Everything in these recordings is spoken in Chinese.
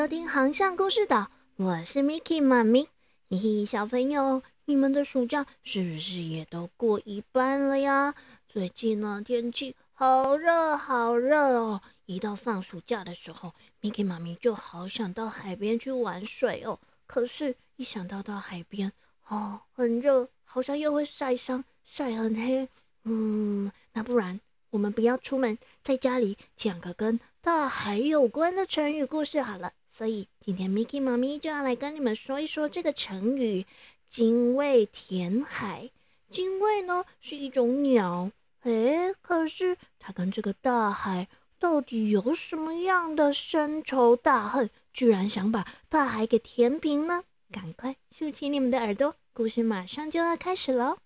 收听航向故事岛，我是 Miki 妈咪。嘿嘿，小朋友，你们的暑假是不是也都过一半了呀？最近呢，天气好热好热哦。一到放暑假的时候，Miki 妈咪就好想到海边去玩水哦。可是，一想到到海边，哦，很热，好像又会晒伤，晒很黑。嗯，那不然我们不要出门，在家里讲个跟大海有关的成语故事好了。所以今天 Miki 妈咪就要来跟你们说一说这个成语“精卫填海”。精卫呢是一种鸟，诶，可是它跟这个大海到底有什么样的深仇大恨，居然想把大海给填平呢？赶快竖起你们的耳朵，故事马上就要开始喽！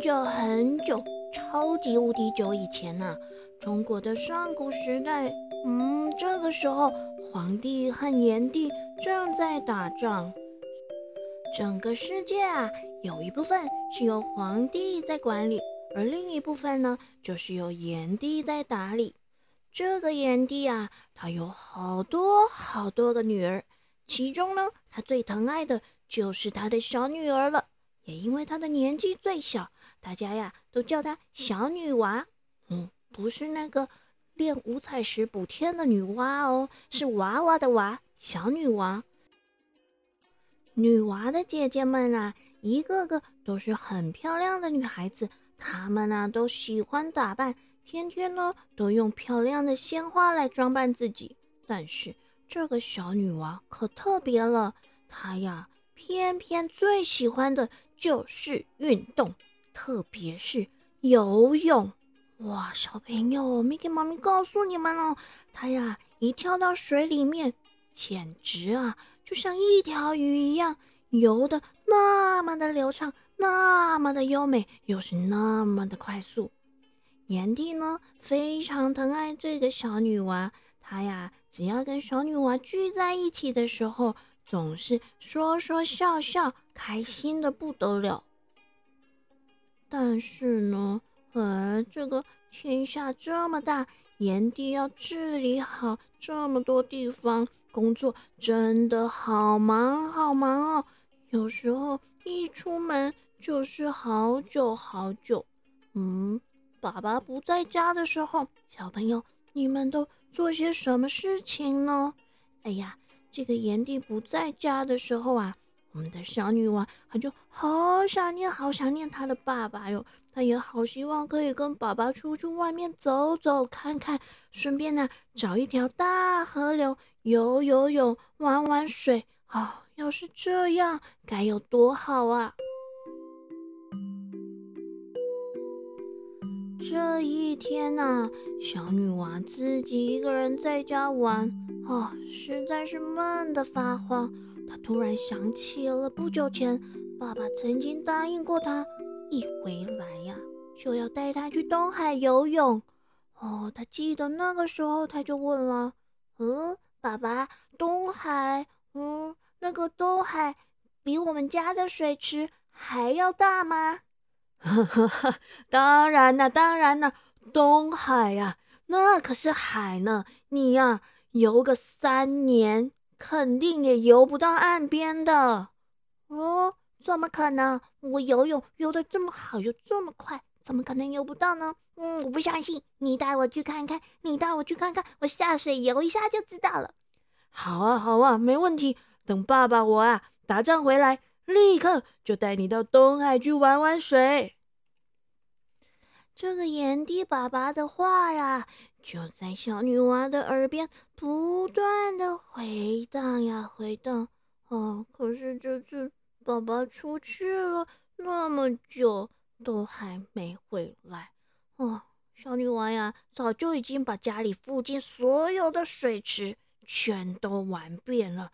很久很久、超级无敌久以前呢，中国的上古时代，嗯，这个时候皇帝和炎帝正在打仗，整个世界啊，有一部分是由皇帝在管理，而另一部分呢，就是由炎帝在打理。这个炎帝啊，他有好多好多个女儿，其中呢，他最疼爱的就是他的小女儿了。也因为他的年纪最小，大家呀都叫她小女娃。嗯，不是那个练五彩石补天的女娲哦，是娃娃的娃，小女娃。女娃的姐姐们啊，一个个都是很漂亮的女孩子，她们呢都喜欢打扮，天天呢都用漂亮的鲜花来装扮自己。但是这个小女娃可特别了，她呀偏偏最喜欢的。就是运动，特别是游泳。哇，小朋友，Miki 妈咪告诉你们哦，他呀一跳到水里面，简直啊就像一条鱼一样，游的那么的流畅，那么的优美，又是那么的快速。炎帝呢非常疼爱这个小女娃，他呀只要跟小女娃聚在一起的时候。总是说说笑笑，开心的不得了。但是呢，呃，这个天下这么大，炎帝要治理好这么多地方，工作真的好忙好忙哦。有时候一出门就是好久好久。嗯，爸爸不在家的时候，小朋友你们都做些什么事情呢？哎呀！这个炎帝不在家的时候啊，我们的小女王她就好想念、好想念她的爸爸哟。她也好希望可以跟爸爸出去外面走走看看，顺便呢找一条大河流游游泳、玩玩水。啊，要是这样该有多好啊！这一天呐，小女娃自己一个人在家玩。哦，实在是闷得发慌。他突然想起了不久前爸爸曾经答应过他，一回来呀就要带他去东海游泳。哦，他记得那个时候他就问了：“嗯，爸爸，东海，嗯，那个东海比我们家的水池还要大吗？”“呵呵呵，当然了，当然了，东海呀，那可是海呢，你呀。”游个三年，肯定也游不到岸边的。哦，怎么可能？我游泳游得这么好，又这么快，怎么可能游不到呢？嗯，我不相信。你带我去看看，你带我去看看，我下水游一下就知道了。好啊，好啊，没问题。等爸爸我啊打仗回来，立刻就带你到东海去玩玩水。这个炎帝爸爸的话呀。就在小女娃的耳边不断的回荡呀回荡，哦，可是这次爸爸出去了那么久都还没回来，哦，小女娃呀早就已经把家里附近所有的水池全都玩遍了，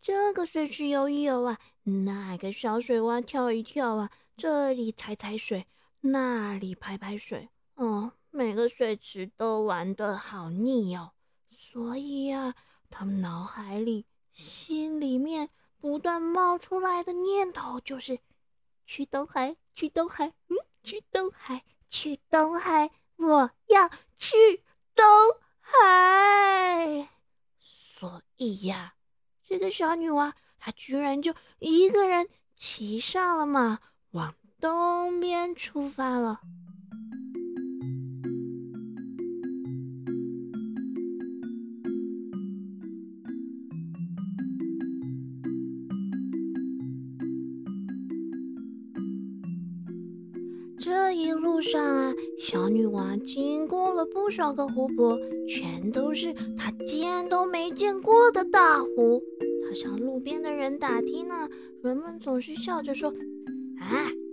这个水池游一游啊，那个小水洼跳一跳啊，这里踩踩水，那里拍拍水，哦。每个水池都玩得好腻哦，所以呀，他们脑海里、心里面不断冒出来的念头就是：去东海，去东海，嗯，去东海，去东海，我要去东海。所以呀，这个小女娃她居然就一个人骑上了马，往东边出发了。这一路上啊，小女娃经过了不少个湖泊，全都是她见都没见过的大湖。她向路边的人打听呢，人们总是笑着说：“，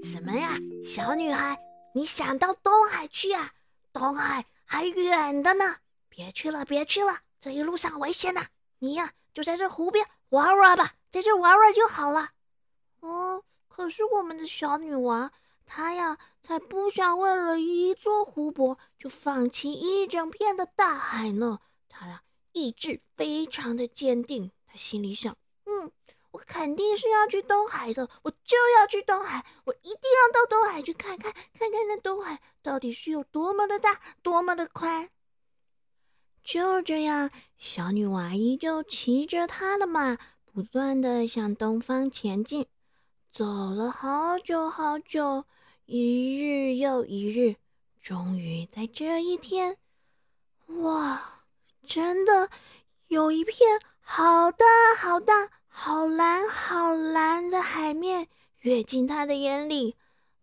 什么呀，小女孩，你想到东海去啊？东海还远的呢，别去了，别去了，这一路上危险的。你呀，就在这湖边玩玩吧，在这玩玩就好了。”哦，可是我们的小女娃。她呀，才不想为了一座湖泊就放弃一整片的大海呢。她呀，意志非常的坚定。她心里想：嗯，我肯定是要去东海的，我就要去东海，我一定要到东海去看看，看看那东海到底是有多么的大，多么的宽。就这样，小女娃依旧骑着她的马，不断的向东方前进。走了好久好久，一日又一日，终于在这一天，哇！真的有一片好大好大、好蓝好蓝的海面跃进他的眼里。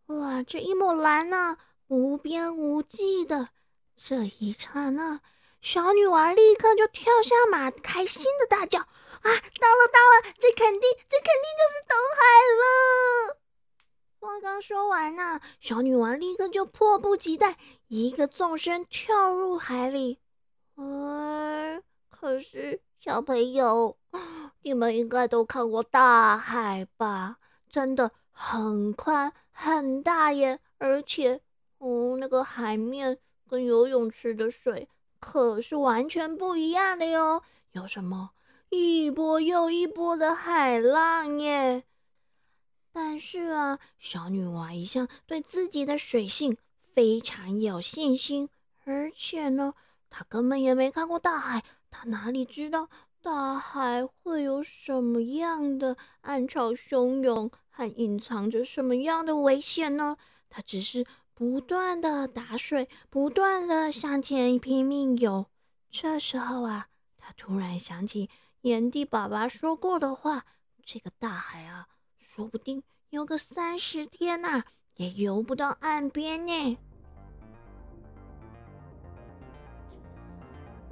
哇！这一抹蓝呢，无边无际的。这一刹那，小女娃立刻就跳下马，开心的大叫。啊，到了到了，这肯定这肯定就是东海了。话刚说完呢，小女王立刻就迫不及待，一个纵身跳入海里。哎，可是小朋友，你们应该都看过大海吧？真的很宽很大耶，而且，哦，那个海面跟游泳池的水可是完全不一样的哟。有什么？一波又一波的海浪耶！但是啊，小女娃一向对自己的水性非常有信心，而且呢，她根本也没看过大海，他哪里知道大海会有什么样的暗潮汹涌，还隐藏着什么样的危险呢？他只是不断的打水，不断的向前拼命游。这时候啊，他突然想起。炎帝爸爸说过的话，这个大海啊，说不定游个三十天呐，也游不到岸边呢。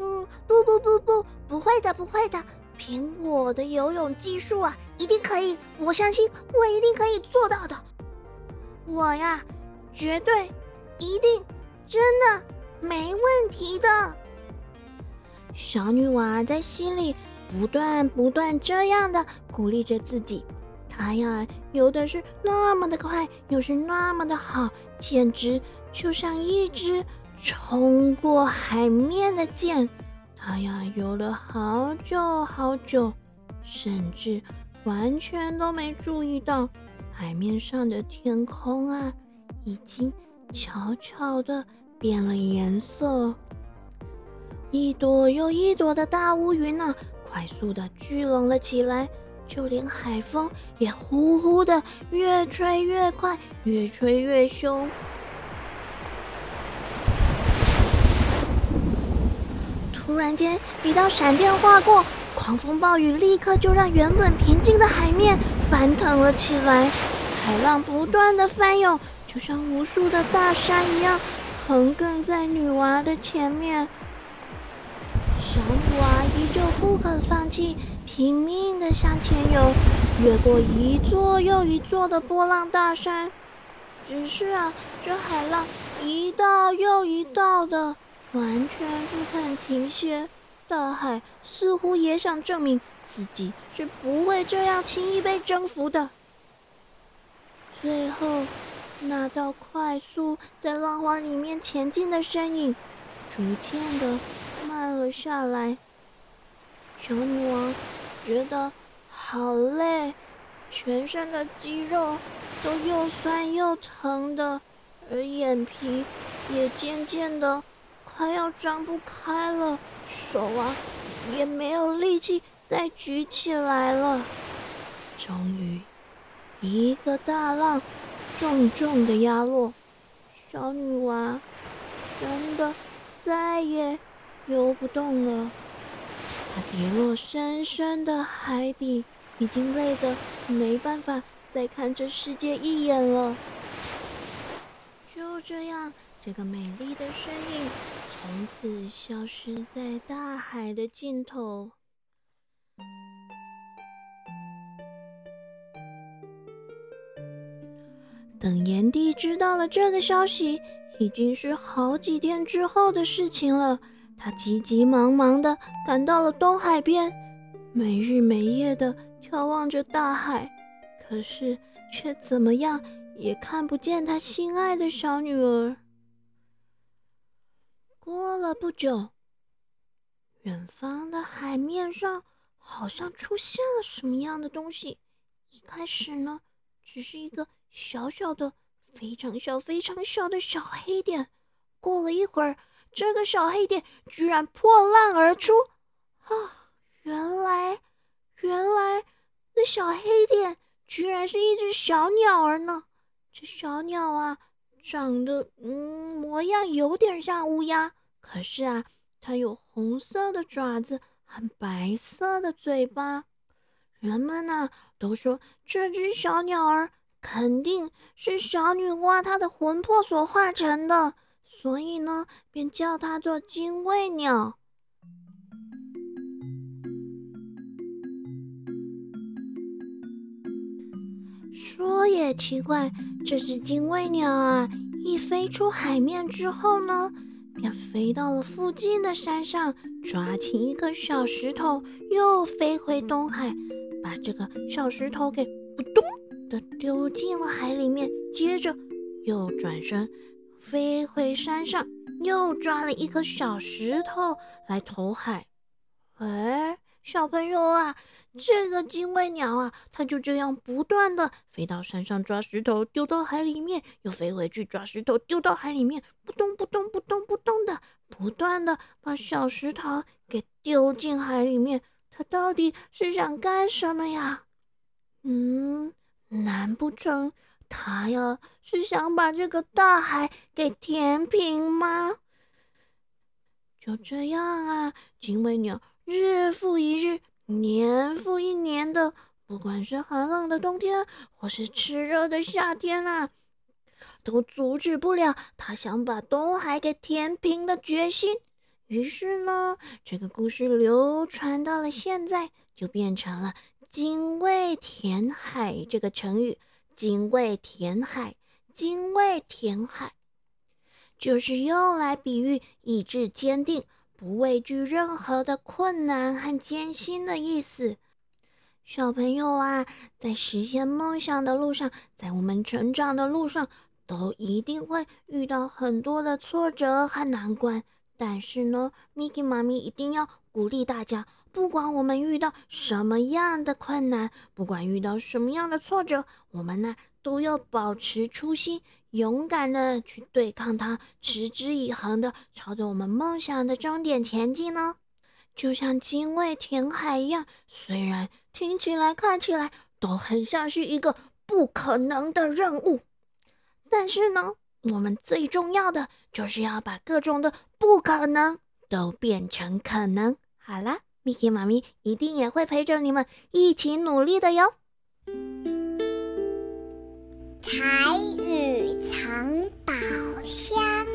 嗯，不不不不，不会的，不会的，凭我的游泳技术啊，一定可以，我相信我一定可以做到的。我呀，绝对，一定，真的没问题的。小女娃在心里。不断不断这样的鼓励着自己，她呀游的是那么的快，又是那么的好，简直就像一只冲过海面的箭。他呀游了好久好久，甚至完全都没注意到海面上的天空啊，已经悄悄的变了颜色，一朵又一朵的大乌云呢。快速的聚拢了起来，就连海风也呼呼的越吹越快，越吹越凶。突然间，一道闪电划过，狂风暴雨立刻就让原本平静的海面翻腾了起来，海浪不断的翻涌，就像无数的大山一样，横亘在女娃的前面。小女娃依旧不肯放弃，拼命的向前游，越过一座又一座的波浪大山。只是啊，这海浪一道又一道的，完全不肯停歇。大海似乎也想证明自己是不会这样轻易被征服的。最后，那道快速在浪花里面前进的身影，逐渐的。慢了下来，小女王觉得好累，全身的肌肉都又酸又疼的，而眼皮也渐渐的快要张不开了，手啊也没有力气再举起来了。终于，一个大浪重重的压落，小女娃真的再也游不动了。她跌落深深的海底。已经累得没办法再看这世界一眼了。就这样，这个美丽的身影从此消失在大海的尽头。等炎帝知道了这个消息，已经是好几天之后的事情了。他急急忙忙的赶到了东海边，没日没夜的。眺望着大海，可是却怎么样也看不见他心爱的小女儿。过了不久，远方的海面上好像出现了什么样的东西。一开始呢，只是一个小小的、非常小、非常小的小黑点。过了一会儿，这个小黑点居然破浪而出。啊，原来，原来。那小黑点居然是一只小鸟儿呢！这小鸟啊，长得嗯模样有点像乌鸦，可是啊，它有红色的爪子和白色的嘴巴。人们呢都说这只小鸟儿肯定是小女娲她的魂魄所化成的，所以呢，便叫它做精卫鸟。说也奇怪，这只精卫鸟啊，一飞出海面之后呢，便飞到了附近的山上，抓起一个小石头，又飞回东海，把这个小石头给扑通的丢进了海里面，接着又转身飞回山上，又抓了一颗小石头来投海。哎，小朋友啊！这个精卫鸟啊，它就这样不断的飞到山上抓石头，丢到海里面，又飞回去抓石头，丢到海里面，扑通扑通扑通扑通的，不断的把小石头给丢进海里面。它到底是想干什么呀？嗯，难不成它呀是想把这个大海给填平吗？就这样啊，精卫鸟日复一日。年复一年的，不管是寒冷的冬天，或是炽热的夏天啊，都阻止不了他想把东海给填平的决心。于是呢，这个故事流传到了现在，就变成了“精卫填海”这个成语。精卫填海，精卫填海，就是用来比喻意志坚定。不畏惧任何的困难和艰辛的意思，小朋友啊，在实现梦想的路上，在我们成长的路上，都一定会遇到很多的挫折和难关。但是呢，Miki 妈咪一定要鼓励大家，不管我们遇到什么样的困难，不管遇到什么样的挫折，我们呢都要保持初心。勇敢的去对抗它，持之以恒的朝着我们梦想的终点前进呢，就像精卫填海一样。虽然听起来、看起来都很像是一个不可能的任务，但是呢，我们最重要的就是要把各种的不可能都变成可能。好啦，Miki 妈咪一定也会陪着你们一起努力的哟。彩雨藏宝箱。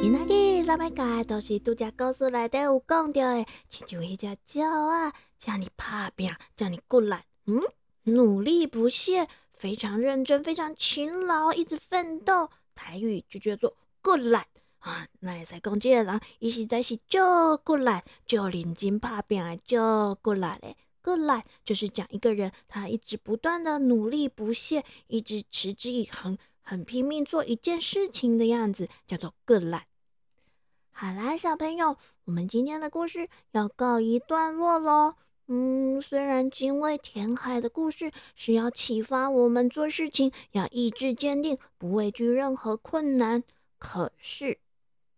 今仔日咱要讲的都是拄只故事内底有讲到的，亲像迄只鸟啊，叫你拍拼，叫你过来，嗯，努力不懈，非常认真，非常勤劳，一直奋斗。台语就叫做过来啊，那会使讲这个人，伊实在是足过来，足认真拍拼的，足过来的。个懒就是讲一个人，他一直不断的努力不懈，一直持之以恒，很拼命做一件事情的样子，叫做个懒。好啦，小朋友，我们今天的故事要告一段落喽。嗯，虽然精卫填海的故事是要启发我们做事情要意志坚定，不畏惧任何困难，可是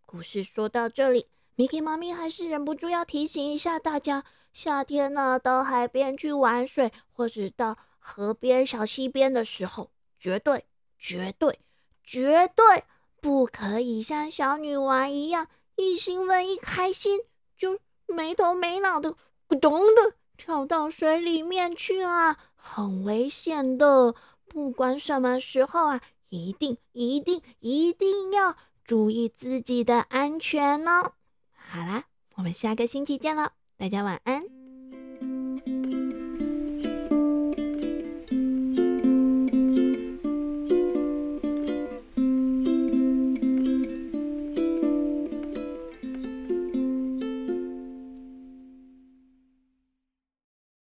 故事说到这里，Miki 妈咪还是忍不住要提醒一下大家：夏天呢，到海边去玩水，或是到河边、小溪边的时候，绝对、绝对、绝对不可以像小女娃一样，一兴奋、一开心就没头没脑的咕咚的。跳到水里面去啊，很危险的！不管什么时候啊，一定、一定、一定要注意自己的安全哦。好啦，我们下个星期见了，大家晚安。